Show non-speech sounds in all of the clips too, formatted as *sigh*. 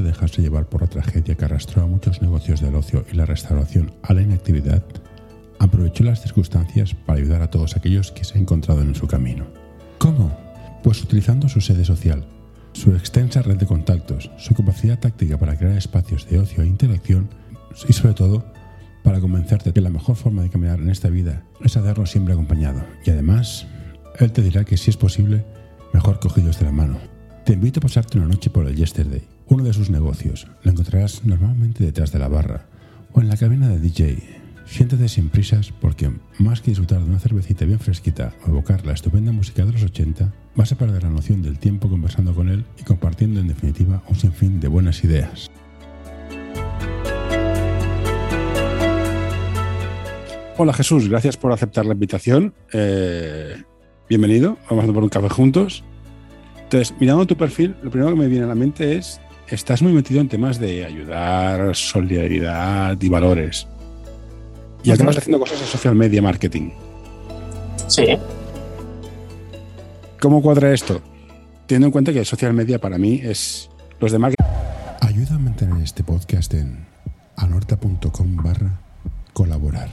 de dejarse llevar por la tragedia que arrastró a muchos negocios del ocio y la restauración a la inactividad, aprovechó las circunstancias para ayudar a todos aquellos que se han encontrado en su camino. ¿Cómo? Pues utilizando su sede social, su extensa red de contactos, su capacidad táctica para crear espacios de ocio e interacción y sobre todo para convencerte que la mejor forma de caminar en esta vida es hacerlo siempre acompañado. Y además, él te dirá que si es posible, mejor cogidos de la mano. Te invito a pasarte una noche por el Yesterday, uno de sus negocios. Lo encontrarás normalmente detrás de la barra o en la cabina de DJ. Siéntate sin prisas porque más que disfrutar de una cervecita bien fresquita o evocar la estupenda música de los 80, vas a perder la noción del tiempo conversando con él y compartiendo en definitiva un sinfín de buenas ideas. Hola Jesús, gracias por aceptar la invitación. Eh, bienvenido, vamos a tomar un café juntos. Entonces, mirando tu perfil, lo primero que me viene a la mente es, estás muy metido en temas de ayudar, solidaridad y valores. Y acabas haciendo cosas de social media marketing. Sí. ¿Cómo cuadra esto? Teniendo en cuenta que social media para mí es los de marketing. Ayuda a mantener este podcast en anorta.com barra colaborar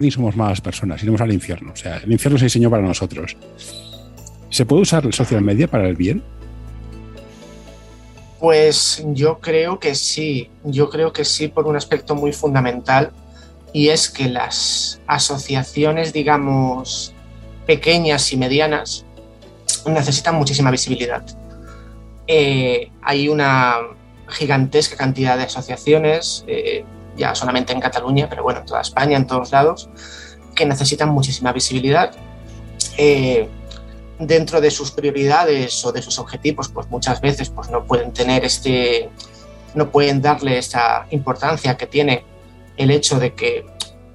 ni somos malas personas, iremos al infierno. O sea, el infierno se diseñó para nosotros. ¿Se puede usar el social media para el bien? Pues yo creo que sí, yo creo que sí por un aspecto muy fundamental y es que las asociaciones, digamos, pequeñas y medianas necesitan muchísima visibilidad. Eh, hay una gigantesca cantidad de asociaciones, eh, ya solamente en Cataluña, pero bueno, en toda España, en todos lados, que necesitan muchísima visibilidad. Eh, dentro de sus prioridades o de sus objetivos, pues muchas veces pues no pueden tener este, no pueden darle esta importancia que tiene el hecho de que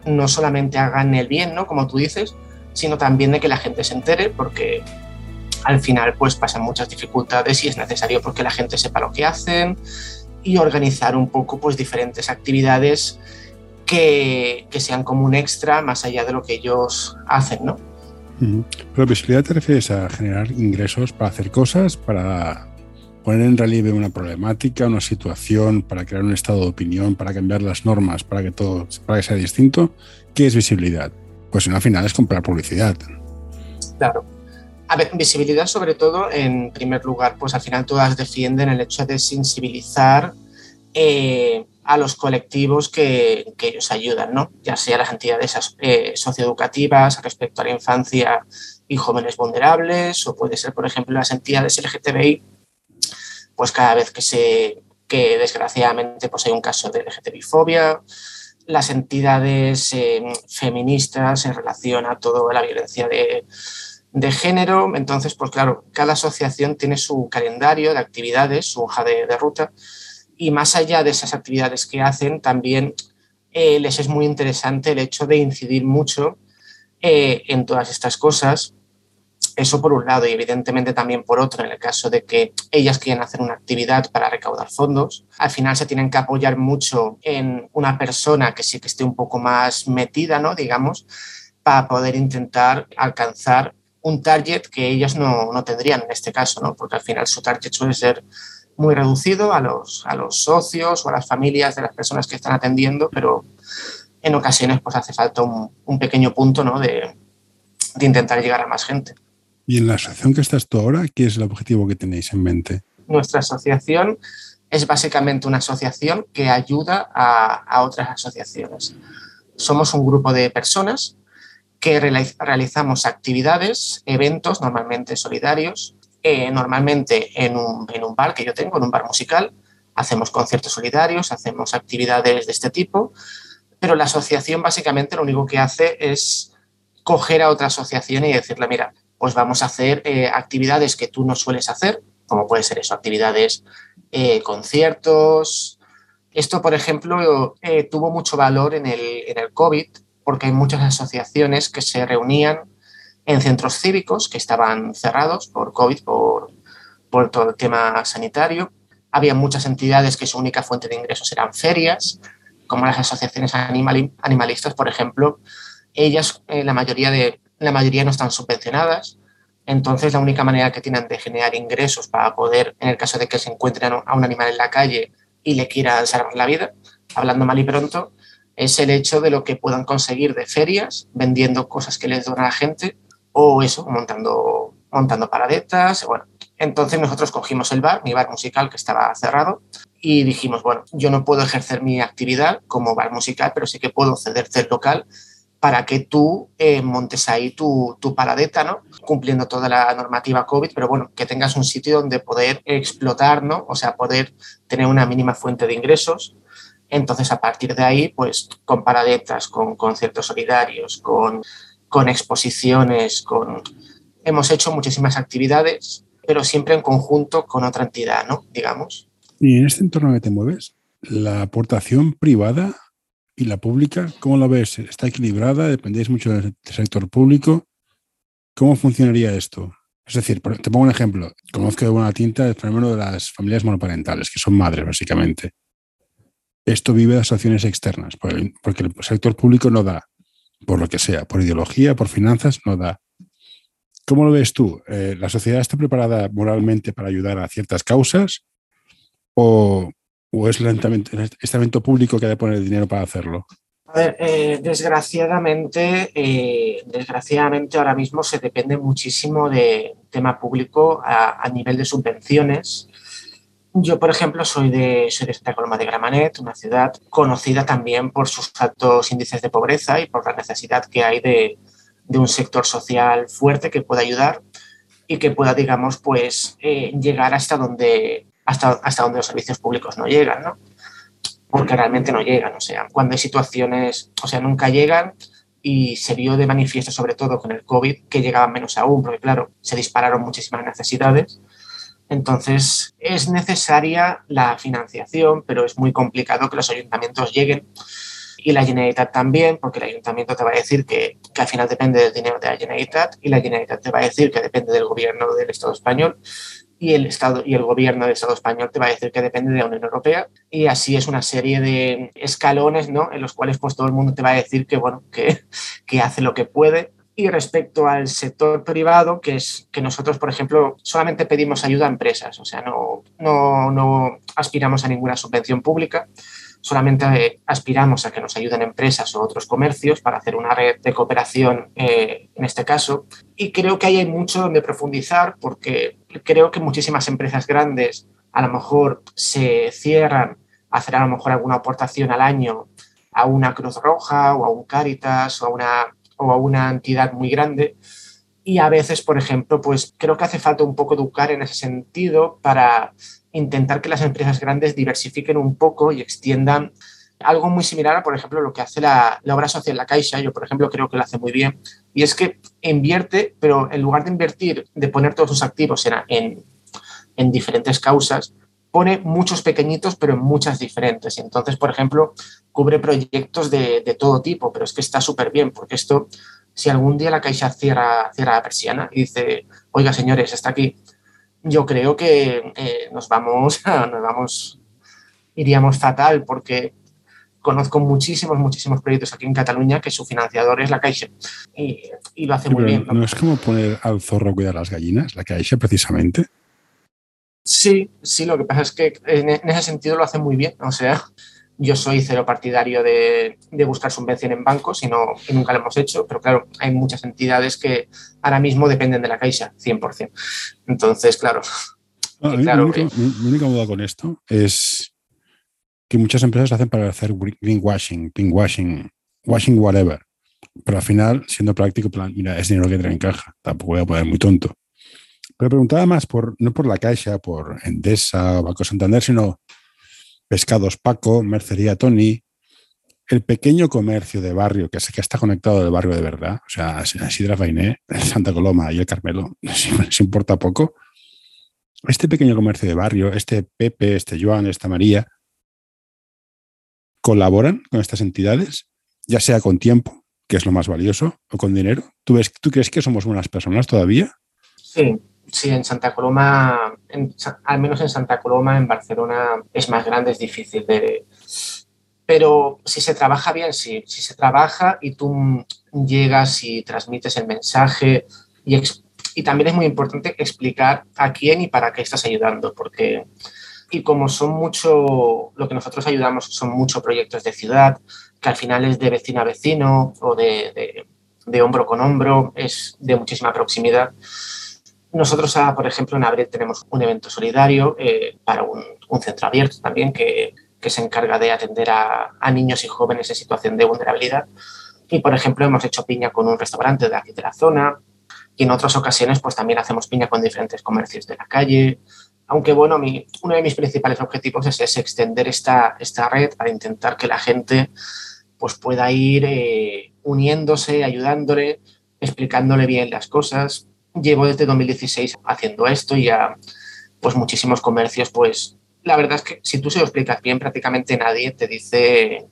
no solamente hagan el bien, ¿no? Como tú dices, sino también de que la gente se entere, porque al final pues pasan muchas dificultades y es necesario porque la gente sepa lo que hacen, y organizar un poco pues diferentes actividades que, que, sean como un extra más allá de lo que ellos hacen, ¿no? Pero visibilidad te refieres a generar ingresos para hacer cosas, para poner en relieve una problemática, una situación, para crear un estado de opinión, para cambiar las normas, para que todo para que sea distinto. ¿Qué es visibilidad? Pues al final es comprar publicidad. Claro. A ver, visibilidad sobre todo, en primer lugar, pues al final todas defienden el hecho de sensibilizar eh, a los colectivos que, ellos ayudan, ¿no? Ya sea las entidades eh, socioeducativas respecto a la infancia y jóvenes vulnerables, o puede ser, por ejemplo, las entidades LGTBI, pues cada vez que se que desgraciadamente pues hay un caso de LGTBI-fobia, las entidades eh, feministas en relación a toda la violencia de, de género. Entonces, pues claro, cada asociación tiene su calendario de actividades, su hoja de, ruta, y más allá de esas actividades que hacen, también eh, les es muy interesante el hecho de incidir mucho eh, en todas estas cosas. Eso por un lado y evidentemente también por otro, en el caso de que ellas quieran hacer una actividad para recaudar fondos, al final se tienen que apoyar mucho en una persona que sí que esté un poco más metida, ¿no? Digamos, para poder intentar alcanzar un target que ellas no, no, tendrían en este caso, ¿no? porque al final su target suele ser muy reducido a los, a los socios o a las familias de las personas que están atendiendo, pero en ocasiones pues hace falta un, un pequeño punto ¿no? de, de, intentar llegar a más gente. ¿Y en la asociación que estás tú ahora, qué es el objetivo que tenéis en mente? Nuestra asociación es básicamente una asociación que ayuda a, a otras asociaciones. Somos un grupo de personas que realizamos actividades, eventos normalmente solidarios, eh, normalmente en un, en un bar que yo tengo, en un bar musical, hacemos conciertos solidarios, hacemos actividades de este tipo, pero la asociación básicamente lo único que hace es coger a otra asociación y decirle, mira, pues vamos a hacer eh, actividades que tú no sueles hacer, como puede ser eso, actividades, eh, conciertos. Esto, por ejemplo, tuvo mucho valor en el, en el COVID porque hay muchas asociaciones que se reunían en centros cívicos que estaban cerrados por COVID, por, por todo el tema sanitario. Había muchas entidades que su única fuente de ingresos eran ferias, como las asociaciones animalistas, por ejemplo. Ellas, eh, la, mayoría de, la mayoría no están subvencionadas, entonces la única manera que tienen de generar ingresos para poder, en el caso de que se encuentren a un animal en la calle y le quieran salvar la vida, hablando mal y pronto, es el hecho de lo que puedan conseguir de ferias, vendiendo cosas que les dona la gente, o eso, montando, montando paradetas. Bueno, entonces nosotros cogimos el bar, mi bar musical que estaba cerrado, y dijimos, bueno, yo no puedo ejercer mi actividad como bar musical, pero sí que puedo cederte el local para que tú eh, montes ahí tu, tu, paradeta, ¿no? Cumpliendo toda la normativa COVID, pero bueno, que tengas un sitio donde poder explotar, ¿no? O sea, poder tener una mínima fuente de ingresos entonces, a partir de ahí, pues con paradetas, con conciertos solidarios, con, con exposiciones, con... hemos hecho muchísimas actividades, pero siempre en conjunto con otra entidad, ¿no? Digamos. Y en este entorno que te mueves, la aportación privada y la pública, ¿cómo la ves? ¿Está equilibrada? ¿Dependéis mucho del sector público? ¿Cómo funcionaría esto? Es decir, te pongo un ejemplo. Conozco de buena tinta el fenómeno de las familias monoparentales, que son madres, básicamente esto vive de asociaciones externas, porque el sector público no da, por lo que sea, por ideología, por finanzas, no da. ¿Cómo lo ves tú? Eh, ¿La sociedad está preparada moralmente para ayudar a ciertas causas? ¿O, es lentamente, este evento público que ha de poner el dinero para hacerlo? Eh, desgraciadamente, eh, desgraciadamente ahora mismo se depende muchísimo de tema público a nivel de subvenciones yo, por ejemplo, soy de, soy de Santa Coloma de Gramanet, una ciudad conocida también por sus altos índices de pobreza y por la necesidad que hay de, de un sector social fuerte que pueda ayudar y que pueda, digamos, pues eh, llegar hasta donde, hasta, hasta donde los servicios públicos no llegan, ¿no? Porque realmente no llegan, o sea, cuando hay situaciones, o sea, nunca llegan y se vio de manifiesto, sobre todo con el COVID, que llegaban menos aún, porque claro, se dispararon muchísimas necesidades entonces, es necesaria la financiación, pero es muy complicado que los ayuntamientos lleguen y la Generalitat también, porque el ayuntamiento te va a decir que, al final depende del dinero de la Generalitat y la Generalitat te va a decir que depende del gobierno del Estado español y el Estado y el gobierno del Estado español te va a decir que depende de la Unión Europea y así es una serie de escalones, ¿no? En los cuales pues todo el mundo te va a decir que bueno que, *laughs* que hace lo que puede y respecto al sector privado, que es que nosotros, por ejemplo, solamente pedimos ayuda a empresas, o sea, no, no, no aspiramos a ninguna subvención pública, solamente aspiramos a que nos ayuden empresas o otros comercios para hacer una red de cooperación eh, en este caso. Y creo que ahí hay mucho donde profundizar porque creo que muchísimas empresas grandes a lo mejor se cierran a hacer a lo mejor alguna aportación al año a una Cruz Roja o a un Caritas o a una o a una entidad muy grande. Y a veces, por ejemplo, pues creo que hace falta un poco educar en ese sentido para intentar que las empresas grandes diversifiquen un poco y extiendan algo muy similar a, por ejemplo, lo que hace la, obra social La Caixa. Yo, por ejemplo, creo que lo hace muy bien. Y es que invierte, pero en lugar de invertir, de poner todos sus activos en, en diferentes causas, pone muchos pequeñitos, pero en muchas diferentes. Y entonces, por ejemplo, cubre proyectos de, todo tipo, pero es que está súper bien, porque esto, si algún día la Caixa cierra, cierra la persiana y dice, oiga, señores, está aquí, yo creo que eh, nos vamos, *laughs* nos vamos, iríamos fatal, porque conozco muchísimos, muchísimos proyectos aquí en Cataluña que su financiador es la Caixa y, lo hace muy bien. ¿no? es como poner al zorro a cuidar las gallinas, la Caixa precisamente? Sí, sí, lo que pasa es que en, ese sentido lo hace muy bien. O sea, yo soy cero partidario de, buscar subvención en bancos y, no, nunca lo hemos hecho, pero claro, hay muchas entidades que ahora mismo dependen de la Caixa, 100%. Entonces, claro. claro mi, única, duda con esto es que muchas empresas lo hacen para hacer greenwashing, pinkwashing, washing whatever. Pero al final, siendo práctico, mira, es dinero que trae en caja. Tampoco voy a poner muy tonto. Pero preguntaba más por, no por la Caixa, por Endesa o Banco Santander, sino Pescados Paco, Mercería Tony, el pequeño comercio de barrio, que, que está conectado del barrio de verdad, o sea, Sidra Fainé, Santa Coloma y el Carmelo, *laughs* si importa poco, este pequeño comercio de barrio, este Pepe, este Joan, esta María, colaboran con estas entidades, ya sea con tiempo, que es lo más valioso, o con dinero. ¿Tú, ves, ¿tú crees que somos buenas personas todavía? Sí, sí, en Santa Coloma, al menos en Santa Coloma, en Barcelona es más grande, es difícil de... Pero si se trabaja bien, sí, si se trabaja y tú llegas y transmites el mensaje y y también es muy importante explicar a quién y para qué estás ayudando, porque y como son mucho, lo que nosotros ayudamos son muchos proyectos de ciudad, que al final es de vecino a vecino o de, de, hombro con hombro, es de muchísima proximidad. Nosotros, ah, por ejemplo, en abril tenemos un evento solidario eh, para un, centro abierto también que, se encarga de atender a, niños y jóvenes en situación de vulnerabilidad. Y, por ejemplo, hemos hecho piña con un restaurante de aquí de la zona, y en otras ocasiones pues también hacemos piña con diferentes comercios de la calle. Aunque bueno, uno de mis principales objetivos es, extender esta, esta red para intentar que la gente pues pueda ir eh, uniéndose, ayudándole, explicándole bien las cosas. Llevo desde 2016 haciendo esto y ya pues muchísimos comercios pues la verdad es que si tú se lo explicas bien prácticamente nadie te dice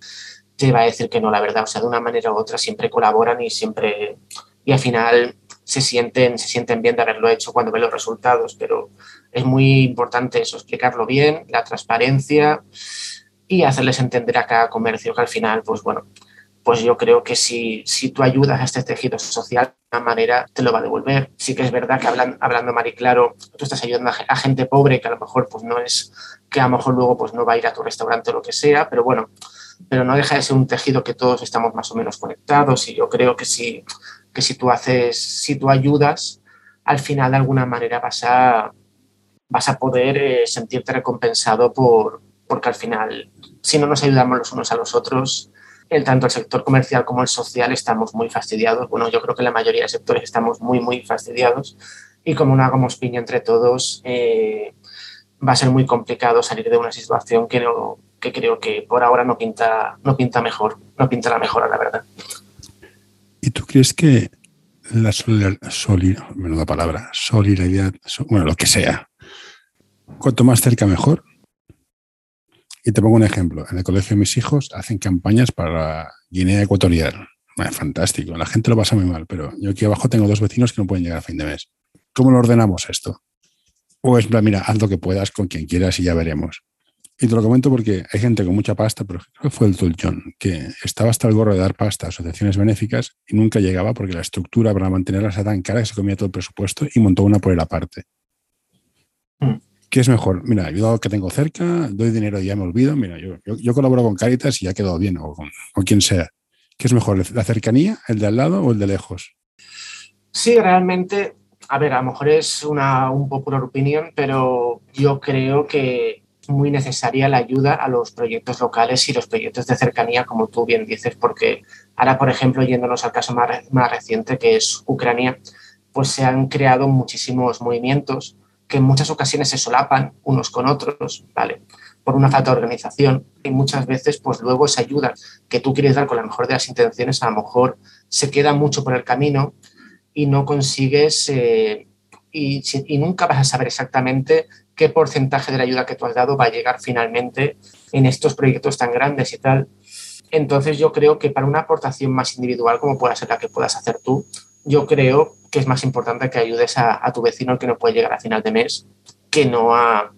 te va a decir que no, la verdad. O sea, de una manera u otra siempre colaboran y siempre... Y al final se sienten, se sienten bien de haberlo hecho cuando ven los resultados, pero es muy importante eso, explicarlo bien, la transparencia y hacerles entender a cada comercio que al final, pues bueno, pues yo creo que si, si tú ayudas a este tejido social de una manera, te lo va a devolver. Sí que es verdad que hablando, hablando Mari Claro, tú estás ayudando a, gente pobre que a lo mejor pues no es, que a lo mejor luego pues no va a ir a tu restaurante o lo que sea, pero bueno, pero no deja de ser un tejido que todos estamos más o menos conectados y yo creo que si que si tú haces, si tú ayudas, al final de alguna manera vas a, vas a poder eh, sentirte recompensado por, porque al final, si no nos ayudamos los unos a los otros, el, tanto el sector comercial como el social estamos muy fastidiados. Bueno, yo creo que la mayoría de sectores estamos muy, muy fastidiados y como no hagamos piña entre todos, eh, va a ser muy complicado salir de una situación que, no, creo que por ahora no pinta, no pinta mejor, no pinta la mejora, la verdad. ¿Y tú crees que la solidaridad, solidaridad, bueno, lo que sea, cuanto más cerca mejor? Y te pongo un ejemplo. En el colegio de mis hijos hacen campañas para Guinea Ecuatorial. fantástico. La gente lo pasa muy mal, pero yo aquí abajo tengo dos vecinos que no pueden llegar a fin de mes. ¿Cómo lo ordenamos esto? O es, mira, haz lo que puedas con quien quieras y ya veremos. Y te lo comento porque hay gente con mucha pasta, pero creo fue el Tulchón, que estaba hasta el gorro de dar pasta a asociaciones benéficas y nunca llegaba porque la estructura para mantenerla era tan cara que se comía todo el presupuesto y montó una por el aparte. Mm. ¿Qué es mejor? Mira, ayudo a lo que tengo cerca, doy dinero y ya me olvido. Mira, yo, yo, colaboro con Caritas y ya quedó bien, o con quien sea. ¿Qué es mejor, la cercanía, el de al lado o el de lejos? Sí, realmente, a ver, a lo mejor es una un popular opinión, pero yo creo que muy necesaria la ayuda a los proyectos locales y los proyectos de cercanía, como tú bien dices, porque ahora, por ejemplo, yéndonos al caso más, más reciente, que es Ucrania, pues se han creado muchísimos movimientos que en muchas ocasiones se solapan unos con otros, ¿vale? Por una falta de organización y muchas veces, pues luego esa ayuda que tú quieres dar con la mejor de las intenciones, a lo mejor se queda mucho por el camino y no consigues eh, y, y, nunca vas a saber exactamente qué porcentaje de la ayuda que tú has dado va a llegar finalmente en estos proyectos tan grandes y tal. Entonces yo creo que para una aportación más individual como pueda ser la que puedas hacer tú, yo creo que es más importante que ayudes a, tu vecino que no puede llegar a final de mes que no a...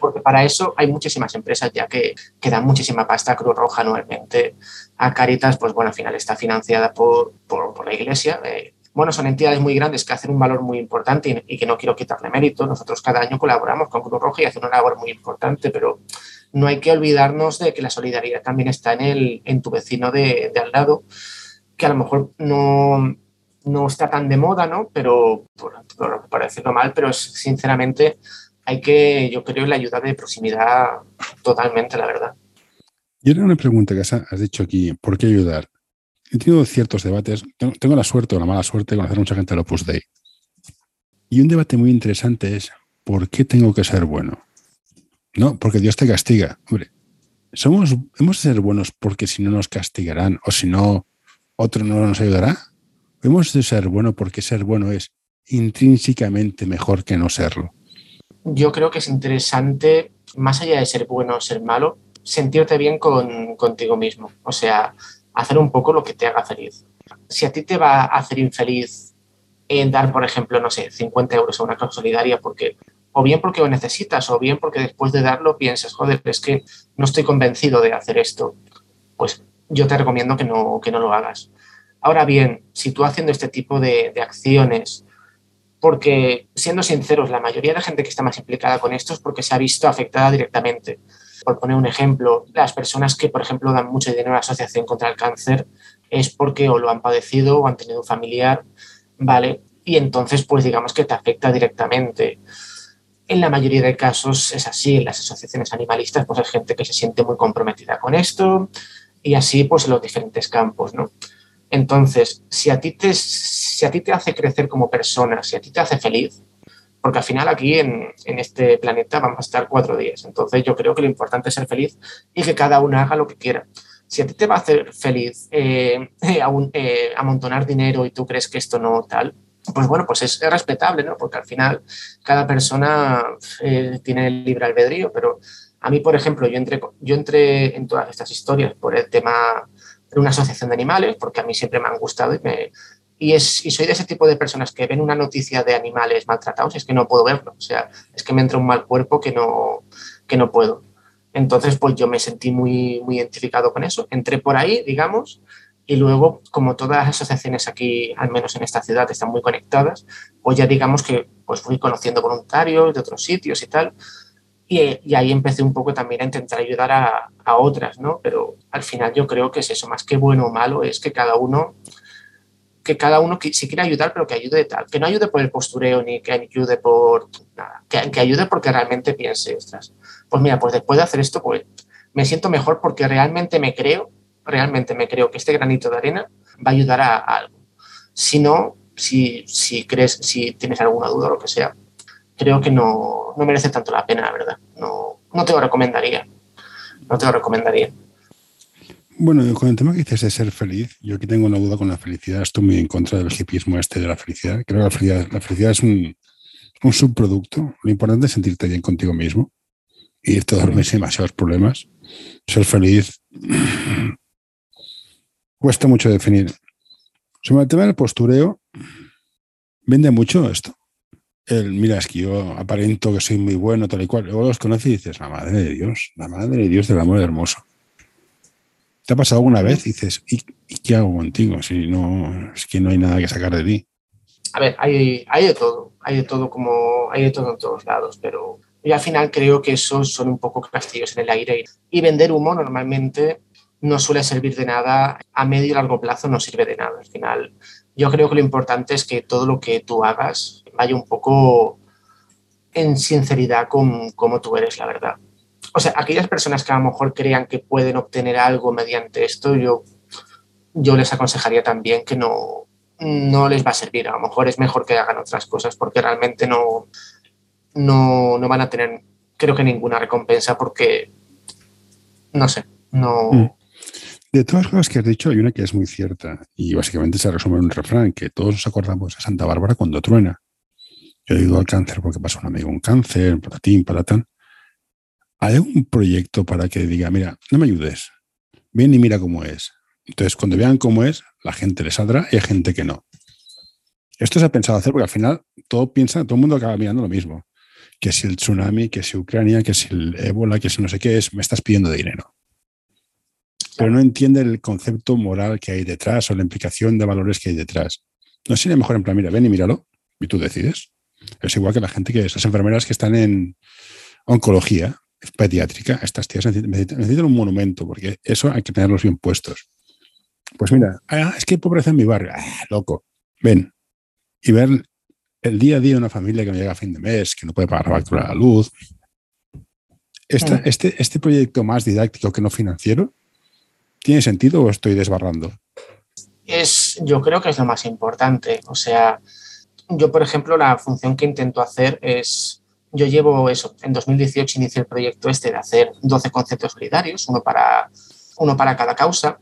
Porque para eso hay muchísimas empresas ya que, que dan muchísima pasta a Cruz Roja anualmente. A Caritas, pues bueno, al final está financiada por, por, la iglesia. Eh, bueno, son entidades muy grandes que hacen un valor muy importante y, que no quiero quitarle mérito. Nosotros cada año colaboramos con Cruz Roja y hacen una labor muy importante, pero no hay que olvidarnos de que la solidaridad también está en, el, en tu vecino de, al lado, que a lo mejor no, no está tan de moda, ¿no? Pero, por, por, decirlo mal, pero sinceramente hay que, yo creo, la ayuda de proximidad totalmente, la verdad. Y era una pregunta que has dicho aquí, ¿por qué ayudar? he tenido ciertos debates. Tengo, la suerte o la mala suerte de conocer a mucha gente del Opus Dei. Y un debate muy interesante es: ¿por qué tengo que ser bueno? No, porque Dios te castiga. Hombre, somos, ¿hemos de ser buenos porque si no nos castigarán o si no, otro no nos ayudará? ¿Hemos de ser bueno porque ser bueno es intrínsecamente mejor que no serlo? yo creo que es interesante, más allá de ser bueno o ser malo, sentirte bien con, contigo mismo. O sea, hacer un poco lo que te haga feliz. Si a ti te va a hacer infeliz en dar, por ejemplo, no sé, 50 euros a una causa solidaria porque o bien porque lo necesitas, o bien porque después de darlo piensas, joder, es que no estoy convencido de hacer esto, pues yo te recomiendo que no, que no lo hagas. Ahora bien, si tú haciendo este tipo de, acciones, porque siendo sinceros, la mayoría de gente que está más implicada con esto es porque se ha visto afectada directamente. Por poner un ejemplo, las personas que, por ejemplo, dan mucho dinero a la Asociación contra el Cáncer es porque o lo han padecido o han tenido un familiar, ¿vale? Y entonces, pues digamos que te afecta directamente. En la mayoría de casos es así, en las asociaciones animalistas pues hay gente que se siente muy comprometida con esto y así pues en los diferentes campos, ¿no? Entonces, si a, ti te, si a ti te hace crecer como persona, si a ti te hace feliz, porque al final aquí en, en, este planeta vamos a estar cuatro días, entonces yo creo que lo importante es ser feliz y que cada uno haga lo que quiera. Si a ti te va a hacer feliz eh, *laughs* eh, eh, amontonar dinero y tú crees que esto no tal, pues bueno, pues es, es respetable, ¿no? Porque al final cada persona tiene el libre albedrío, pero a mí, por ejemplo, yo entré, yo entré en todas estas historias por el tema de una asociación de animales, porque a mí siempre me han gustado y, me, y, es, y soy de ese tipo de personas que ven una noticia de animales maltratados es que no puedo verlo, o sea, es que me entra un mal cuerpo que no, que no puedo. Entonces, pues yo me sentí muy, muy identificado con eso. Entré por ahí, digamos, y luego, como todas las asociaciones aquí, al menos en esta ciudad, están muy conectadas, pues ya digamos que pues fui conociendo voluntarios de otros sitios y tal. Y, y ahí empecé un poco también a intentar ayudar a, a, otras, ¿no? Pero al final yo creo que es eso, más que bueno o malo, es que cada uno, que cada uno si quiere ayudar, pero que ayude de tal, que no ayude por el postureo ni que ayude por nada, que, que ayude porque realmente piense, ostras, pues mira, pues después de hacer esto, pues me siento mejor porque realmente me creo realmente me creo que este granito de arena va a ayudar a, a algo. Si no, si, si, crees, si tienes alguna duda o lo que sea, creo que no, no merece tanto la pena, la verdad. No, no te lo recomendaría. No te lo recomendaría. Bueno, con el tema que dices de ser feliz, yo aquí tengo una duda con la felicidad. Estoy muy en contra del hipismo este de la felicidad. Creo que la felicidad, la felicidad es un, un subproducto. Lo importante es sentirte bien contigo mismo y irte a dormir sin demasiados problemas. Ser feliz *clears throat* cuesta mucho definir. Sobre el tema del postureo, vende mucho esto. El, mira, es que yo aparento que soy muy bueno, tal y cual. Luego los conoces y dices, la madre de Dios, la madre de Dios del amor hermoso. ¿Te ha pasado alguna vez? Y dices, ¿y, ¿y, qué hago contigo? Si no, es que no hay nada que sacar de ti. A ver, hay, hay de todo, hay de todo como, hay de todo en todos lados, pero yo al final creo que esos son un poco castillos en el aire. Y vender humo normalmente no suele servir de nada, a medio y largo plazo no sirve de nada. Al final, yo creo que lo importante es que todo lo que tú hagas vaya un poco en sinceridad con cómo tú eres, la verdad. O sea, aquellas personas que a lo mejor crean que pueden obtener algo mediante esto, yo, yo les aconsejaría también que no, no les va a servir. A lo mejor es mejor que hagan otras cosas porque realmente no, no, no van a tener, creo que ninguna recompensa porque, no sé, no... Mm de todas las cosas que has dicho, hay una que es muy cierta y básicamente se resume en un refrán, que todos nos acordamos de Santa Bárbara cuando truena. Yo he ido al cáncer porque pasó un amigo un cáncer, patatín, patatán. ¿Hay un proyecto para que diga, mira, no me ayudes, ven y mira cómo es? Entonces, cuando vean cómo es, la gente le saldrá y hay gente que no. Esto se ha pensado hacer porque al final todo piensa, todo el mundo acaba mirando lo mismo. Que si el tsunami, que si Ucrania, que si el ébola, que si no sé qué es, me estás pidiendo dinero pero no entiende el concepto moral que hay detrás o la implicación de valores que hay detrás. No sería mejor en plan, mira, ven y míralo y tú decides. Es igual que la gente que, esas enfermeras que están en oncología pediátrica, estas tías necesitan, un monumento porque eso hay que tenerlos bien puestos. Pues mira, ah, es que hay pobreza en mi barrio. Ah, loco, ven y ver el día a día de una familia que no llega a fin de mes, que no puede pagar la factura de la luz. Esta, este, este proyecto más didáctico que no financiero ¿Tiene sentido o estoy desbarrando? Es, yo creo que es lo más importante. O sea, yo, por ejemplo, la función que intento hacer es, yo llevo eso, en 2018 inicié el proyecto este de hacer 12 conceptos solidarios, uno para, uno para cada causa,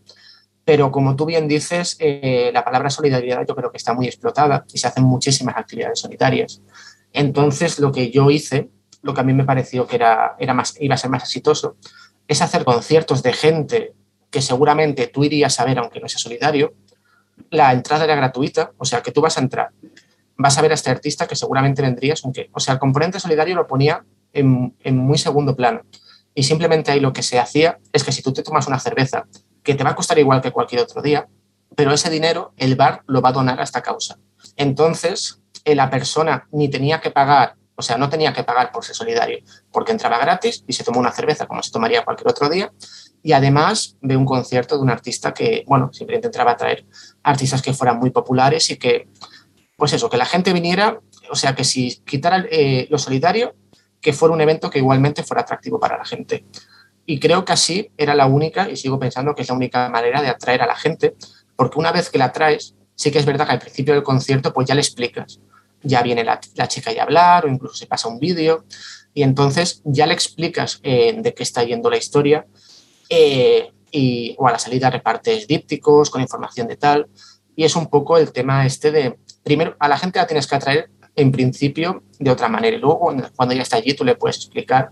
pero como tú bien dices, eh, la palabra solidaridad yo creo que está muy explotada y se hacen muchísimas actividades solidarias. Entonces, lo que yo hice lo que a mí me pareció que era, era más, iba a ser más exitoso, es hacer conciertos de gente que seguramente tú irías a ver aunque no sea solidario. La entrada era gratuita, o sea que tú vas a entrar, vas a ver a este artista que seguramente vendrías, aunque, o sea, el componente solidario lo ponía en, muy segundo plano. Y simplemente ahí lo que se hacía es que si tú te tomas una cerveza, que te va a costar igual que cualquier otro día, pero ese dinero el bar lo va a donar a esta causa. Entonces, eh, la persona ni tenía que pagar, o sea, no tenía que pagar por ser solidario, porque entraba gratis y se tomó una cerveza como se tomaría cualquier otro día, y además ve un concierto de un artista que, bueno, simplemente entraba a traer artistas que fueran muy populares y que, pues eso, que la gente viniera, o sea, que si quitara eh, lo solidario, que fuera un evento que igualmente fuera atractivo para la gente. Y creo que así era la única, y sigo pensando que es la única manera de atraer a la gente, porque una vez que la traes, sí que es verdad que al principio del concierto pues ya le explicas. Ya viene la, chica a hablar o incluso se pasa un vídeo y entonces ya le explicas eh, de qué está yendo la historia eh, y, o a la salida repartes dípticos con información de tal. Y es un poco el tema este de, primero, a la gente la tienes que atraer en principio de otra manera y luego cuando ya está allí tú le puedes explicar.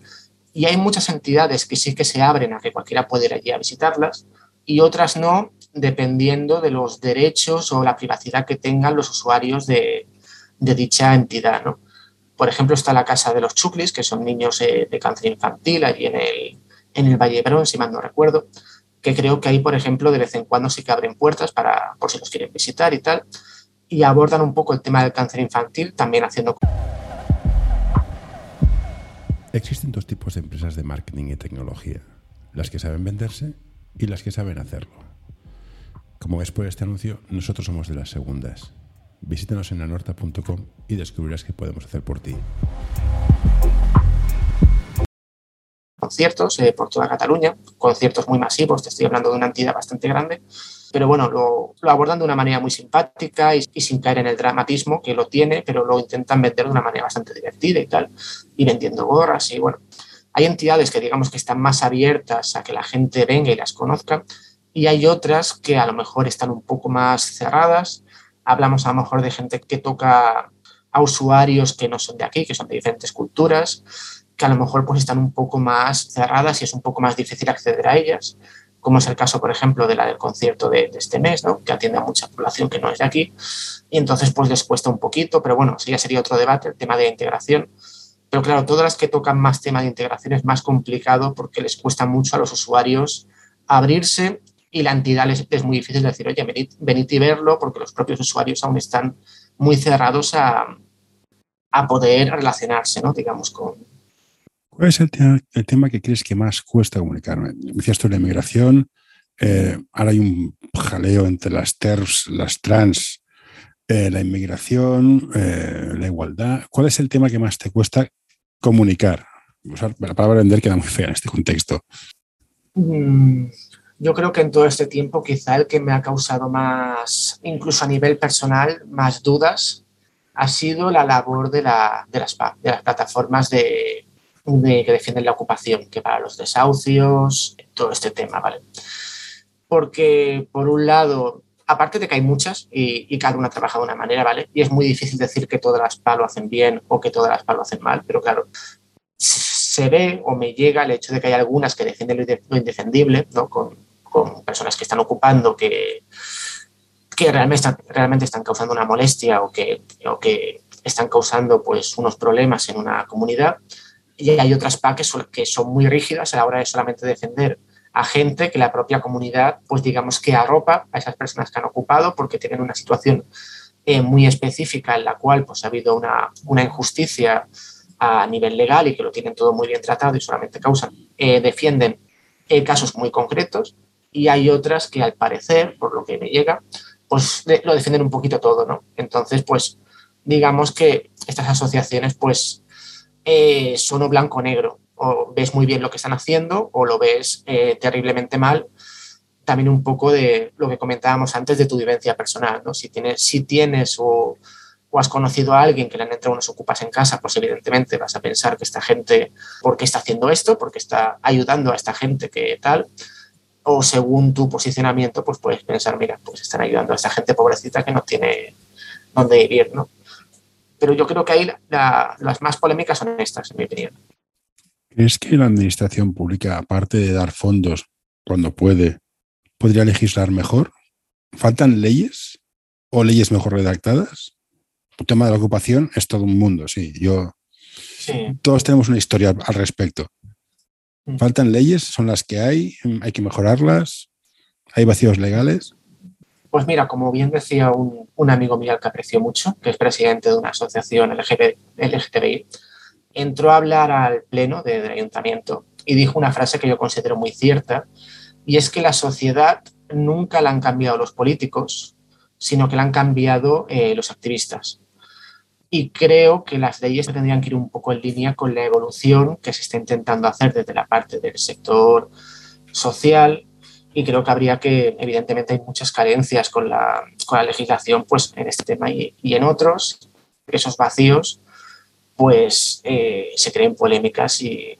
Y hay muchas entidades que sí que se abren a que cualquiera pueda ir allí a visitarlas y otras no, dependiendo de los derechos o la privacidad que tengan los usuarios de, dicha entidad. ¿no? Por ejemplo, está la Casa de los Chuclis, que son niños eh, de cáncer infantil, allí en el, en el Valle Brón, si mal no recuerdo, que creo que ahí, por ejemplo, de vez en cuando sí que abren puertas para, por si los quieren visitar y tal, y abordan un poco el tema del cáncer infantil, también haciendo... Existen dos tipos de empresas de marketing y tecnología, las que saben venderse y las que saben hacerlo. Como ves por este anuncio, nosotros somos de las segundas. Visítanos en anorta.com y descubrirás qué podemos hacer por ti. Conciertos eh, por toda Cataluña, conciertos muy masivos, te estoy hablando de una entidad bastante grande, pero bueno, lo, abordan de una manera muy simpática y, sin caer en el dramatismo, que lo tiene, pero lo intentan vender de una manera bastante divertida y tal, y vendiendo gorras y bueno. Hay entidades que digamos que están más abiertas a que la gente venga y las conozca y hay otras que a lo mejor están un poco más cerradas. Hablamos a lo mejor de gente que toca a usuarios que no son de aquí, que son de diferentes culturas, que a lo mejor pues están un poco más cerradas y es un poco más difícil acceder a ellas, como es el caso, por ejemplo, de la del concierto de, este mes, ¿no? que atiende a mucha población que no es de aquí, y entonces pues les cuesta un poquito, pero bueno, ya sería otro debate, el tema de integración. Pero claro, todas las que tocan más tema de integración es más complicado porque les cuesta mucho a los usuarios abrirse y la entidad es muy difícil decir, oye, venid, y verlo porque los propios usuarios aún están muy cerrados a, a poder relacionarse, ¿no? digamos, con... ¿Cuál es el, tema que crees que más cuesta comunicar? Decías tú la inmigración, eh, ahora hay un jaleo entre las TERFs, las trans, eh, la inmigración, eh, la igualdad. ¿Cuál es el tema que más te cuesta comunicar? la palabra vender queda muy fea en este contexto. Mm, yo creo que en todo este tiempo quizá el que me ha causado más, incluso a nivel personal, más dudas ha sido la labor de, la, de, de las plataformas de, que defienden la ocupación, que para los desahucios, todo este tema, ¿vale? Porque, por un lado, aparte de que hay muchas y, cada una trabaja de una manera, ¿vale? Y es muy difícil decir que todas las PA lo hacen bien o que todas las PA lo hacen mal, pero claro, se ve o me llega el hecho de que hay algunas que defienden lo indefendible, ¿no? Con, con personas que están ocupando que, que realmente, están, realmente están causando una molestia o que, o que están causando pues, unos problemas en una comunidad. Y hay otras PAC que son, muy rígidas a la hora de solamente defender a gente que la propia comunidad, pues digamos que arropa a esas personas que han ocupado porque tienen una situación eh, muy específica en la cual pues ha habido una, una, injusticia a nivel legal y que lo tienen todo muy bien tratado y solamente causan, eh, defienden eh, casos muy concretos y hay otras que al parecer, por lo que me llega, pues lo defienden un poquito todo, ¿no? Entonces, pues digamos que estas asociaciones pues eh, son o blanco o negro, o ves muy bien lo que están haciendo o lo ves eh, terriblemente mal. También un poco de lo que comentábamos antes de tu vivencia personal, ¿no? Si tienes, si tienes o, o has conocido a alguien que le han entrado unos ocupas en casa, pues evidentemente vas a pensar que esta gente, ¿por qué está haciendo esto? ¿Por qué está ayudando a esta gente que tal? o según tu posicionamiento, pues puedes pensar, mira, pues están ayudando a esta gente pobrecita que no tiene dónde vivir, ¿no? Pero yo creo que ahí las más polémicas son estas, en mi opinión. ¿Crees que la administración pública, aparte de dar fondos cuando puede, podría legislar mejor? ¿Faltan leyes o leyes mejor redactadas? El tema de la ocupación es todo un mundo, sí. Yo, Todos tenemos una historia al respecto. Mm. ¿Faltan leyes? ¿Son las que hay? ¿Hay que mejorarlas? ¿Hay vacíos legales? Pues mira, como bien decía un, amigo mío que aprecio mucho, que es presidente de una asociación LGTBI, entró a hablar al pleno del ayuntamiento y dijo una frase que yo considero muy cierta, y es que la sociedad nunca la han cambiado los políticos, sino que la han cambiado eh, los activistas. Y creo que las leyes tendrían que ir un poco en línea con la evolución que se está intentando hacer desde la parte del sector social. Y creo que habría que, evidentemente, hay muchas carencias con la, con la legislación pues, en este tema y, y en otros. Esos vacíos pues eh, se creen polémicas y...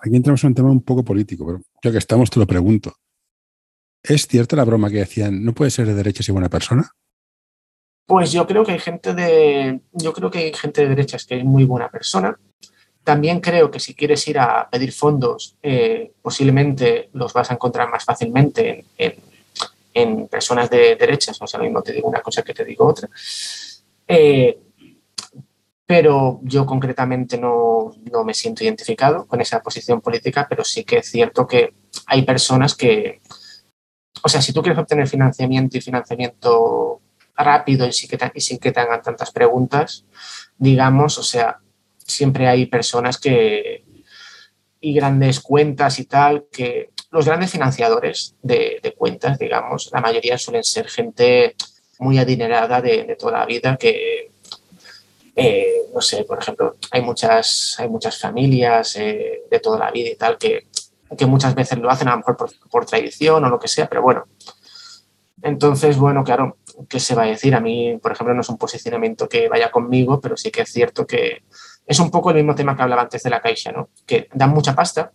Aquí entramos en un tema un poco político, pero ya que estamos te lo pregunto. ¿Es cierta la broma que decían, no puede ser de derechas y buena persona? Pues yo creo que hay gente de, yo creo que hay gente de derechas que es muy buena persona. También creo que si quieres ir a pedir fondos, eh, posiblemente los vas a encontrar más fácilmente en, personas de derechas. O sea, lo mismo te digo una cosa que te digo otra. Eh, pero yo concretamente no, no, me siento identificado con esa posición política, pero sí que es cierto que hay personas que, o sea, si tú quieres obtener financiamiento y financiamiento rápido y sin que y sin que te hagan tantas preguntas, digamos, o sea, siempre hay personas que, y grandes cuentas y tal, que los grandes financiadores de, de cuentas, digamos, la mayoría suelen ser gente muy adinerada de, toda la vida que eh, no sé, por ejemplo, hay muchas, hay muchas familias eh, de toda la vida y tal que, que, muchas veces lo hacen a lo mejor por, tradición o lo que sea, pero bueno. Entonces, bueno, claro, ¿qué se va a decir? A mí, por ejemplo, no es un posicionamiento que vaya conmigo, pero sí que es cierto que es un poco el mismo tema que hablaba antes de la caixa, ¿no? Que dan mucha pasta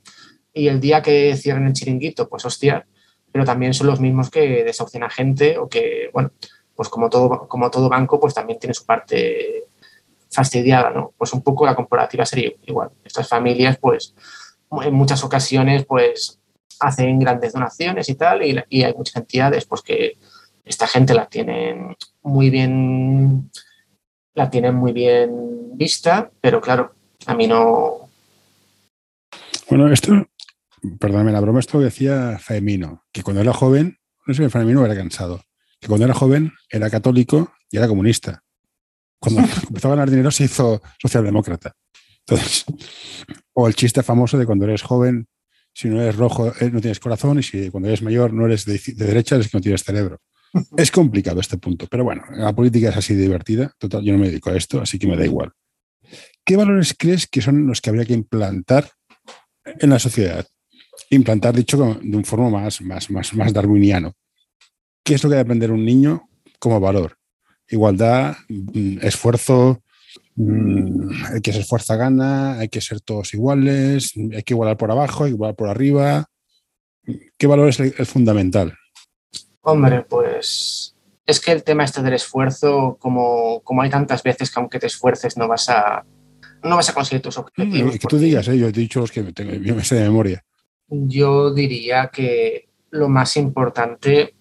y el día que cierren el chiringuito, pues hostia, pero también son los mismos que desahucian a gente o que, bueno, pues como todo, como todo banco, pues también tiene su parte fastidiada, ¿no? Pues un poco la comparativa sería igual. Estas familias, pues, en muchas ocasiones, pues, hacen grandes donaciones y tal, y, hay muchas entidades, pues, que esta gente la tienen muy bien, la tienen muy bien vista, pero claro, a mí no... Bueno, esto, perdóname la broma, esto decía Faemino, que cuando era joven, no sé si Faemino era cansado, que cuando era joven era católico y era comunista cuando *laughs* empezó a ganar dinero se hizo socialdemócrata. Entonces, o el chiste famoso de cuando eres joven, si no eres rojo, eh, no tienes corazón, y si cuando eres mayor no eres de, derecha, es que no tienes cerebro. Es complicado este punto, pero bueno, la política es así divertida. Total, yo no me dedico a esto, así que me da igual. ¿Qué valores crees que son los que habría que implantar en la sociedad? Implantar, dicho de un forma más, más, más, más darwiniano. ¿Qué es lo que debe aprender un niño como valor? igualdad, mm, esfuerzo, mm, el que se esfuerza gana, hay que ser todos iguales, hay que igualar por abajo, igualar por arriba. ¿Qué valor es el, fundamental? Hombre, pues es que el tema este del esfuerzo, como, como hay tantas veces que aunque te esfuerces no vas a, no vas a conseguir tus objetivos. que tú digas, ¿eh? yo he dicho los que tengo, yo me sé de memoria. Yo diría que lo más importante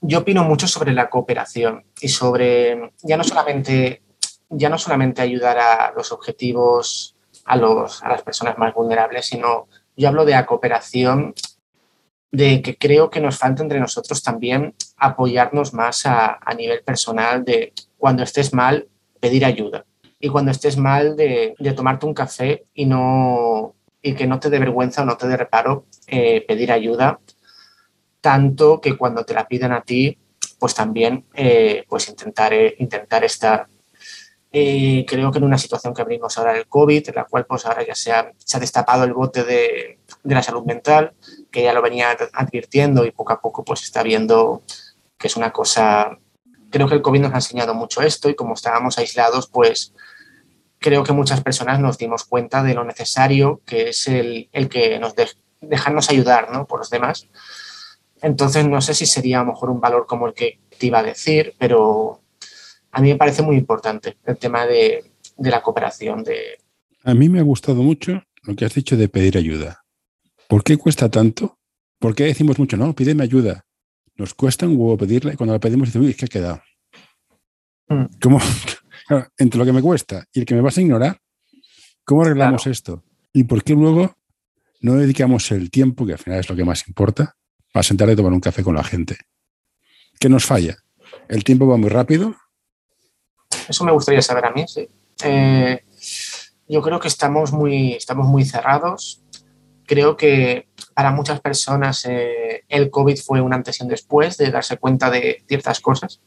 yo opino mucho sobre la cooperación y sobre ya no solamente, ya no solamente ayudar a los objetivos a, los, a las personas más vulnerables, sino yo hablo de la cooperación, de que creo que nos falta entre nosotros también apoyarnos más a, a nivel personal, de cuando estés mal, pedir ayuda. Y cuando estés mal, de, de tomarte un café y, no, y que no te dé vergüenza o no te dé reparo eh, pedir ayuda tanto que cuando te la piden a ti, pues también eh, pues intentar, intentar estar. Eh, creo que en una situación que abrimos ahora el COVID, en la cual pues ahora ya se ha, se ha destapado el bote de, de, la salud mental, que ya lo venía advirtiendo y poco a poco pues está viendo que es una cosa... Creo que el COVID nos ha enseñado mucho esto y como estábamos aislados, pues creo que muchas personas nos dimos cuenta de lo necesario que es el, el que nos de, dejarnos ayudar ¿no? por los demás entonces, no sé si sería mejor un valor como el que te iba a decir, pero a mí me parece muy importante el tema de, de la cooperación. De... A mí me ha gustado mucho lo que has dicho de pedir ayuda. ¿Por qué cuesta tanto? ¿Por qué decimos mucho, no, pídeme ayuda? Nos cuesta un huevo pedirla y cuando la pedimos decimos, uy, ¿qué ha quedado? Mm. ¿Cómo? Entre lo que me cuesta y el que me vas a ignorar, ¿cómo arreglamos esto? ¿Y por qué luego no dedicamos el tiempo, que al final es lo que más importa, para sentar y tomar un café con la gente? ¿Qué nos falla? ¿El tiempo va muy rápido? Eso me gustaría saber a mí, sí. Eh, yo creo que estamos muy, estamos muy cerrados. Creo que para muchas personas eh, el COVID fue un antes y un después de darse cuenta de ciertas cosas.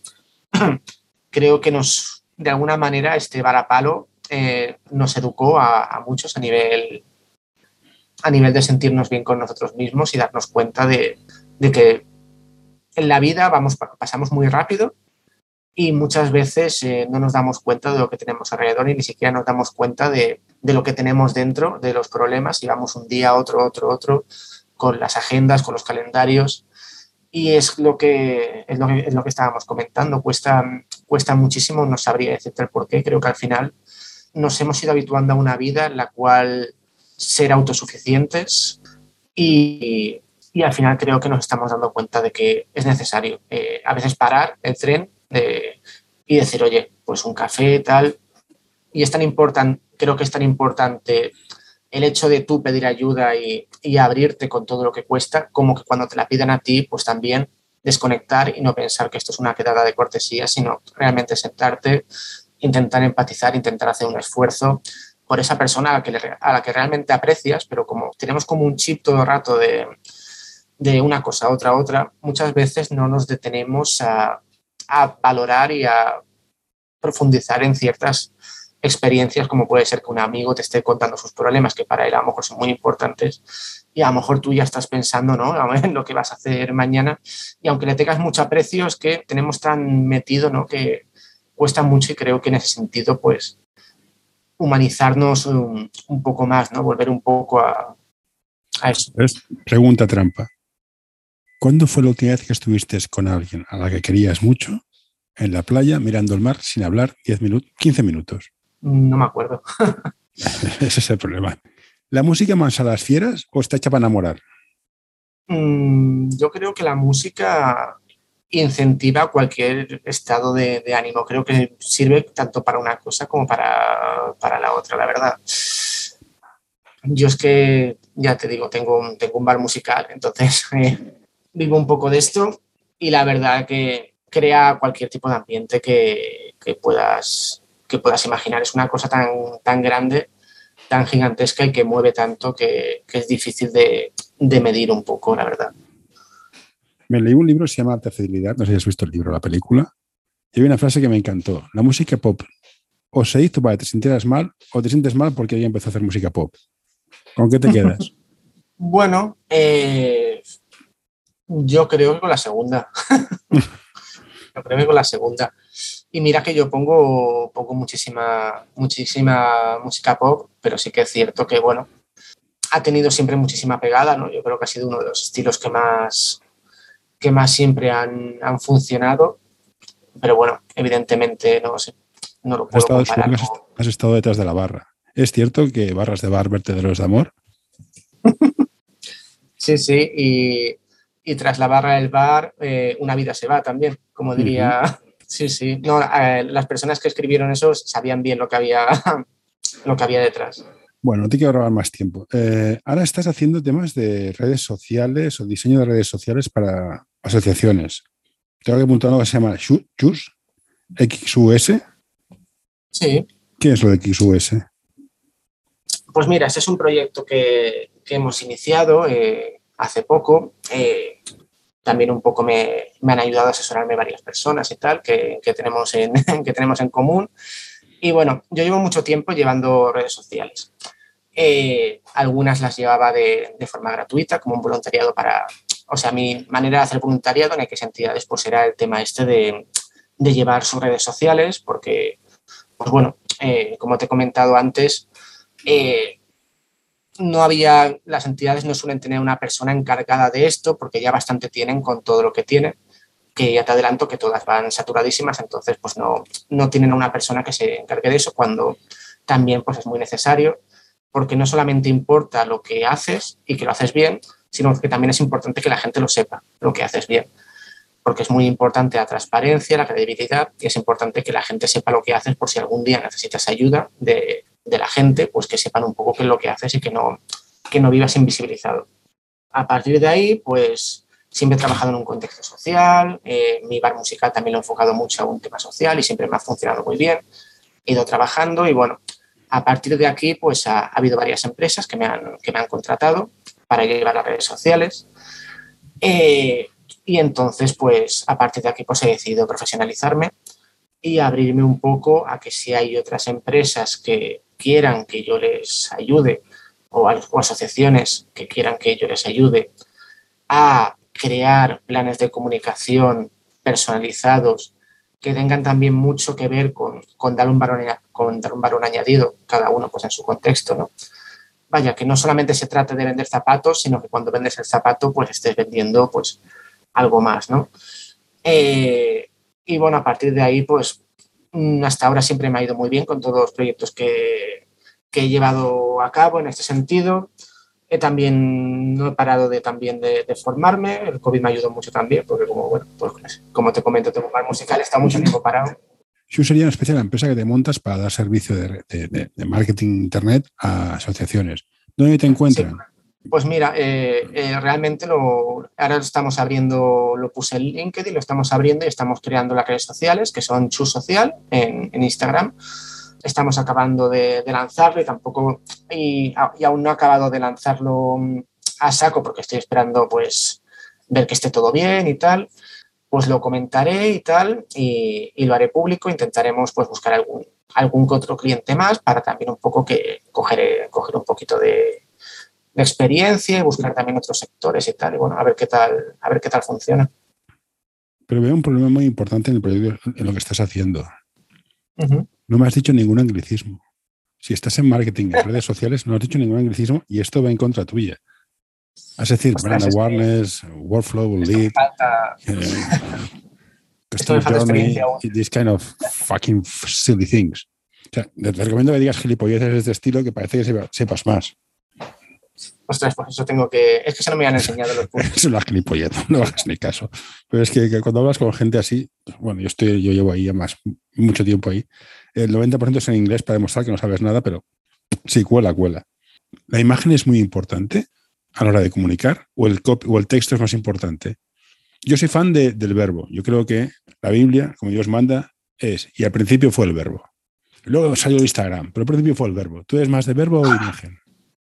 *clears throat* creo que nos, de alguna manera, este varapalo eh, nos educó a, muchos a nivel, a nivel de sentirnos bien con nosotros mismos y darnos cuenta de, de que en la vida vamos, pasamos muy rápido y muchas veces eh, no nos damos cuenta de lo que tenemos alrededor y ni siquiera nos damos cuenta de, de, lo que tenemos dentro, de los problemas y vamos un día, otro, otro, otro, con las agendas, con los calendarios. Y es lo que, es lo que, es lo que estábamos comentando, cuesta, cuesta muchísimo, no sabría decirte el por qué, creo que al final nos hemos ido habituando a una vida en la cual ser autosuficientes y, y al final creo que nos estamos dando cuenta de que es necesario eh, a veces parar el tren y decir, oye, pues un café, tal. Y es tan importante, creo que es tan importante el hecho de tú pedir ayuda y, y, abrirte con todo lo que cuesta, como que cuando te la piden a ti, pues también desconectar y no pensar que esto es una quedada de cortesía, sino realmente sentarte, intentar empatizar, intentar hacer un esfuerzo por esa persona a la que, a la que realmente aprecias, pero como tenemos como un chip todo el rato de, de una cosa a otra a otra, muchas veces no nos detenemos a, a valorar y a profundizar en ciertas experiencias, como puede ser que un amigo te esté contando sus problemas, que para él a lo mejor son muy importantes, y a lo mejor tú ya estás pensando ¿no? en *laughs* lo que vas a hacer mañana, y aunque le tengas mucho aprecio, es que tenemos tan metido ¿no? que cuesta mucho y creo que en ese sentido, pues, humanizarnos un, poco más, ¿no? volver un poco a, a eso. Pregunta trampa. ¿Cuándo fue la última vez que estuviste con alguien a la que querías mucho en la playa mirando el mar sin hablar 10 minutos, 15 minutos? No me acuerdo. *laughs* Ese es el problema. ¿La música mansa a las fieras o está hecha para enamorar? Mm, yo creo que la música incentiva cualquier estado de, ánimo. Creo que sirve tanto para una cosa como para, para, la otra, la verdad. Yo es que, ya te digo, tengo, tengo un bar musical, entonces *laughs* eh, vivo un poco de esto y la verdad que crea cualquier tipo de ambiente que, puedas, que puedas imaginar. Es una cosa tan, tan grande, tan gigantesca y que mueve tanto que, es difícil de, medir un poco, la verdad. Me leí un libro que se llama Alta Fidelidad, no sé si has visto el libro, la película, y hay una frase que me encantó. La música pop o se hizo para que te sintieras mal o te sientes mal porque alguien empezó a hacer música pop. ¿Con qué te quedas? *laughs* bueno, eh, yo creo que con la segunda. *laughs* yo creo que con la segunda. Y mira que yo pongo, pongo muchísima, muchísima música pop, pero sí que es cierto que, bueno, ha tenido siempre muchísima pegada, ¿no? Yo creo que ha sido uno de los estilos que más, que más siempre han, han funcionado. Pero bueno, evidentemente no sé, no lo puedo has estado, comparar. Has, estado detrás de la barra. ¿Es cierto que barras de bar vertederos de amor? *laughs* sí, sí, y y tras la barra del bar eh, una vida se va también, como diría. *laughs* Sí, sí. No, eh, las personas que escribieron eso sabían bien lo que había, *laughs* lo que había detrás. Bueno, no te quiero robar más tiempo. Eh, ahora estás haciendo temas de redes sociales o diseño de redes sociales para asociaciones. Tengo que apuntar algo que se llama XUS, XUS. Sí. ¿Qué es lo de XUS? Pues mira, este es un proyecto que, que hemos iniciado hace poco. Eh, también un poco me, han ayudado a asesorarme varias personas y tal que, tenemos en, *laughs* que tenemos en común. Y bueno, yo llevo mucho tiempo llevando redes sociales. Eh, algunas las llevaba de, forma gratuita, como un voluntariado para... O sea, mi manera de hacer voluntariado en X entidades pues era el tema este de, llevar sus redes sociales, porque, pues bueno, eh, como te he comentado antes, no había, las entidades no suelen tener una persona encargada de esto porque ya bastante tienen con todo lo que tienen. que ya te adelanto que todas van saturadísimas, entonces pues no, no tienen una persona que se encargue de eso cuando también pues es muy necesario, porque no solamente importa lo que haces y que lo haces bien, sino que también es importante que la gente lo sepa, lo que haces bien, porque es muy importante la transparencia, la credibilidad y es importante que la gente sepa lo que haces por si algún día necesitas ayuda de, de la gente, pues que sepan un poco qué es lo que haces y que no, que no vivas invisibilizado. A partir de ahí, pues siempre he trabajado en un contexto social, eh, mi bar musical también lo he enfocado mucho a un tema social y siempre me ha funcionado muy bien. He ido trabajando y bueno, a partir de aquí pues ha, habido varias empresas que me, han, que me han contratado para llevar las redes sociales. Eh, y entonces pues a partir de aquí pues he decidido profesionalizarme y abrirme un poco a que si hay otras empresas que quieran que yo les ayude o, asociaciones que quieran que yo les ayude a crear planes de comunicación personalizados que tengan también mucho que ver con, con, dar, un valor, con dar un valor añadido, cada uno pues en su contexto, ¿no? Vaya, que no solamente se trate de vender zapatos, sino que cuando vendes el zapato, pues estés vendiendo pues algo más, ¿no? Eh, y bueno, a partir de ahí, pues mm, hasta ahora siempre me ha ido muy bien con todos los proyectos que, que he llevado a cabo en este sentido. He también, no he parado de, también de, formarme, el COVID me ayudó mucho también, porque como, bueno, pues, como te comento, tengo un bar musical, está mucho tiempo parado. Shu sería una especie de empresa que te montas para dar servicio de, de marketing internet a asociaciones. ¿Dónde te encuentran? Pues mira, eh, eh, realmente lo, ahora estamos abriendo, lo puse en LinkedIn, lo estamos abriendo y estamos creando las redes sociales, que son Chu Social en, Instagram. Estamos acabando de, lanzarlo y tampoco, y, aún no he acabado de lanzarlo mm, a saco porque estoy esperando pues ver que esté todo bien y tal, pues lo comentaré y tal y, lo haré público, intentaremos pues buscar algún, algún otro cliente más para también un poco que coger, coger un poquito de, experiencia y buscar también otros sectores y tal, y bueno, a ver qué tal, a ver qué tal funciona. Pero veo un problema muy importante en el proyecto, en lo que estás haciendo. No me has dicho ningún anglicismo. Si estás en marketing en redes sociales, no has dicho ningún anglicismo y esto va en contra tuya. Es decir, brand awareness, workflow, lead, customer journey, this kind of fucking silly things. O sea, te recomiendo que digas gilipolleces de este estilo que parece que sepas más. Ostras, pues eso tengo que. Es que se no me han enseñado los puntos. *laughs* es una gilipollez, *laughs* no hagas ni caso. Pero es que, cuando hablas con gente así, bueno, yo estoy, yo llevo ahí ya más, mucho tiempo ahí. El 90% es en inglés para demostrar que no sabes nada, pero sí, cuela, cuela. ¿La imagen es muy importante a la hora de comunicar o el, o el texto es más importante? Yo soy fan del verbo. Yo creo que la Biblia, como Dios manda, es, y al principio fue el verbo. Luego salió Instagram, pero al principio fue el verbo. ¿Tú eres más de verbo o de imagen?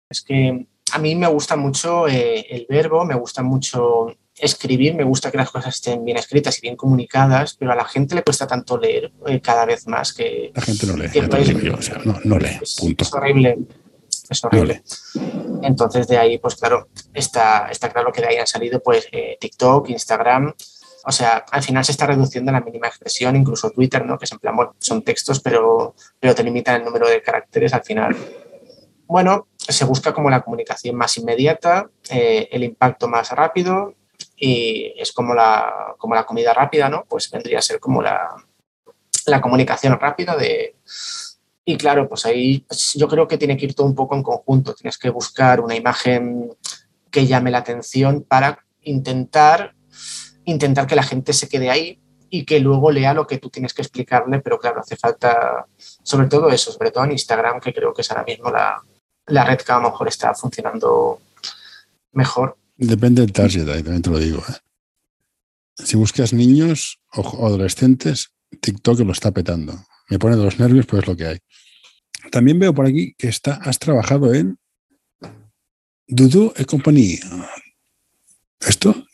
Es que a mí me gusta mucho eh, el verbo, me gusta mucho escribir, me gusta que las cosas estén bien escritas y bien comunicadas, pero a la gente le cuesta tanto leer eh, cada vez más que... La gente no lee, no, lee, punto. Es horrible, es horrible. Entonces de ahí, pues claro, está, está claro que de ahí han salido pues eh, TikTok, Instagram, o sea, al final se está reduciendo la mínima expresión, incluso Twitter, ¿no? Que es en plan, bueno, son textos, pero, pero te limitan el número de caracteres al final. Bueno, se busca como la comunicación más inmediata, eh, el impacto más rápido y es como la, como la comida rápida, ¿no? Pues vendría a ser como la, la comunicación rápida de... Y claro, pues ahí yo creo que tiene que ir todo un poco en conjunto. Tienes que buscar una imagen que llame la atención para intentar, intentar que la gente se quede ahí y que luego lea lo que tú tienes que explicarle, pero claro, hace falta sobre todo eso, sobre todo en Instagram, que creo que es ahora mismo la, la red que a lo mejor está funcionando mejor. Depende del target, ahí también te lo digo. ¿eh? Si buscas niños o adolescentes, TikTok lo está petando. Me pone de los nervios, pues es lo que hay. También veo por aquí que está, has trabajado en Dudu et Company. ¿Esto?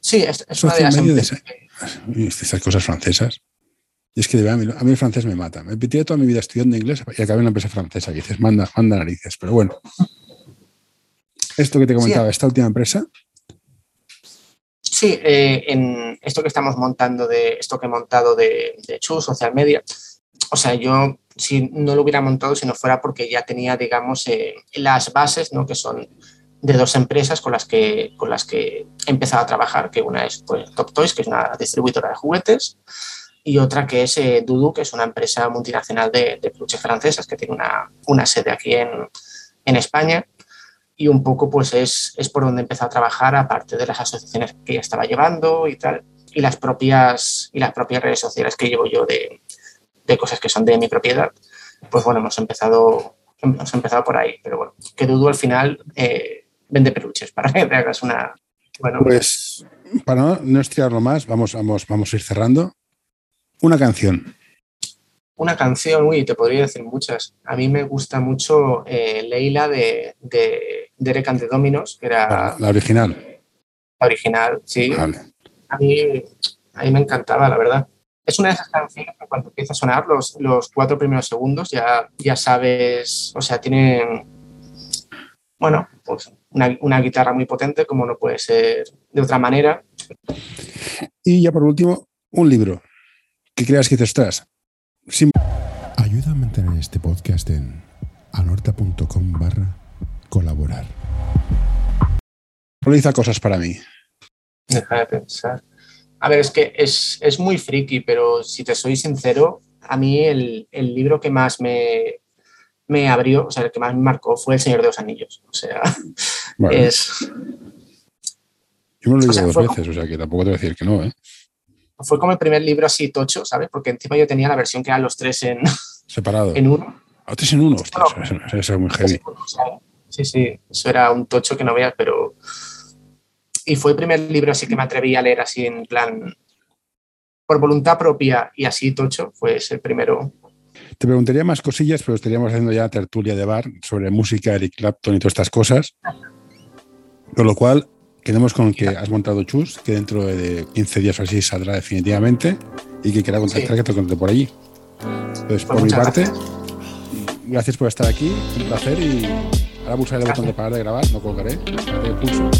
Sí, es, una de las Esas cosas francesas. Y es que a mí, el francés me mata. Me pitié toda mi vida estudiando inglés y acabé en una empresa francesa. Y dices, manda, manda narices. Pero bueno. Esto que te comentaba, esta última empresa. Sí, eh, en esto que estamos montando, de esto que he montado de, de Chu, Social Media, o sea, yo si no lo hubiera montado si no fuera porque ya tenía, digamos, eh, las bases, ¿no? Que son dos empresas con las, que, con las que he empezado a trabajar, que una es pues, Top Toys, que es una distribuidora de juguetes, y otra que es eh, Dudu, que es una empresa multinacional de, de peluches francesas que tiene una, una sede aquí en, en, España. Y un poco pues es, es por donde he empezado a trabajar, aparte de las asociaciones que ya estaba llevando y tal, y las propias, y las propias redes sociales que llevo yo de, de cosas que son de mi propiedad. Pues bueno, hemos empezado, hemos empezado por ahí, pero bueno, que Dudu al final eh, vende peluches, *laughs* para que te hagas una... Bueno, pues para no estirarlo más, vamos, vamos, vamos a ir cerrando. Una canción. Una canción, uy, te podría decir muchas. A mí me gusta mucho eh, Leila de, de Derek and the Dominos, que era... La original. La original, sí. Vale. A, mí, a mí me encantaba, la verdad. Es una de esas canciones que cuando empieza a sonar los, los cuatro primeros segundos ya, ya sabes, o sea, tienen, bueno, pues una, una guitarra muy potente, como no puede ser de otra manera. Y ya por último, un libro que creas que estás. Sin... Ayuda a mantener este podcast en anorta.com barra colaborar. Realiza cosas para mí. Deja de pensar. A ver, es que es, es, muy friki, pero si te soy sincero, a mí el, el libro que más me, me, abrió, o sea, el que más me marcó fue El Señor de los Anillos. O sea, vale. es... Yo me lo he leído dos veces, o sea, que tampoco te voy a decir que no, ¿eh? Fue como el primer libro así tocho, ¿sabes? Porque encima yo tenía la versión que eran los tres en... *laughs* Separado. En uno. ¿A tres en uno? Ostras, no, eso, eso, es muy heavy. Sí, sí, eso era un tocho que no veas, pero... Y fue el primer libro así que me atreví a leer así en plan... Por voluntad propia y así tocho, fue el primero. Te preguntaría más cosillas, pero estaríamos haciendo ya tertulia de bar sobre música, Eric Clapton y todas estas cosas. Con lo cual, Quedemos con que has montado Chus, que dentro de 15 días o así saldrá definitivamente y que quiera contactar, sí. que te conté por allí. Entonces, pues por mi parte, gracias. gracias. por estar aquí, un placer y ahora pulsaré el botón de parar de grabar, no colgaré, pulso.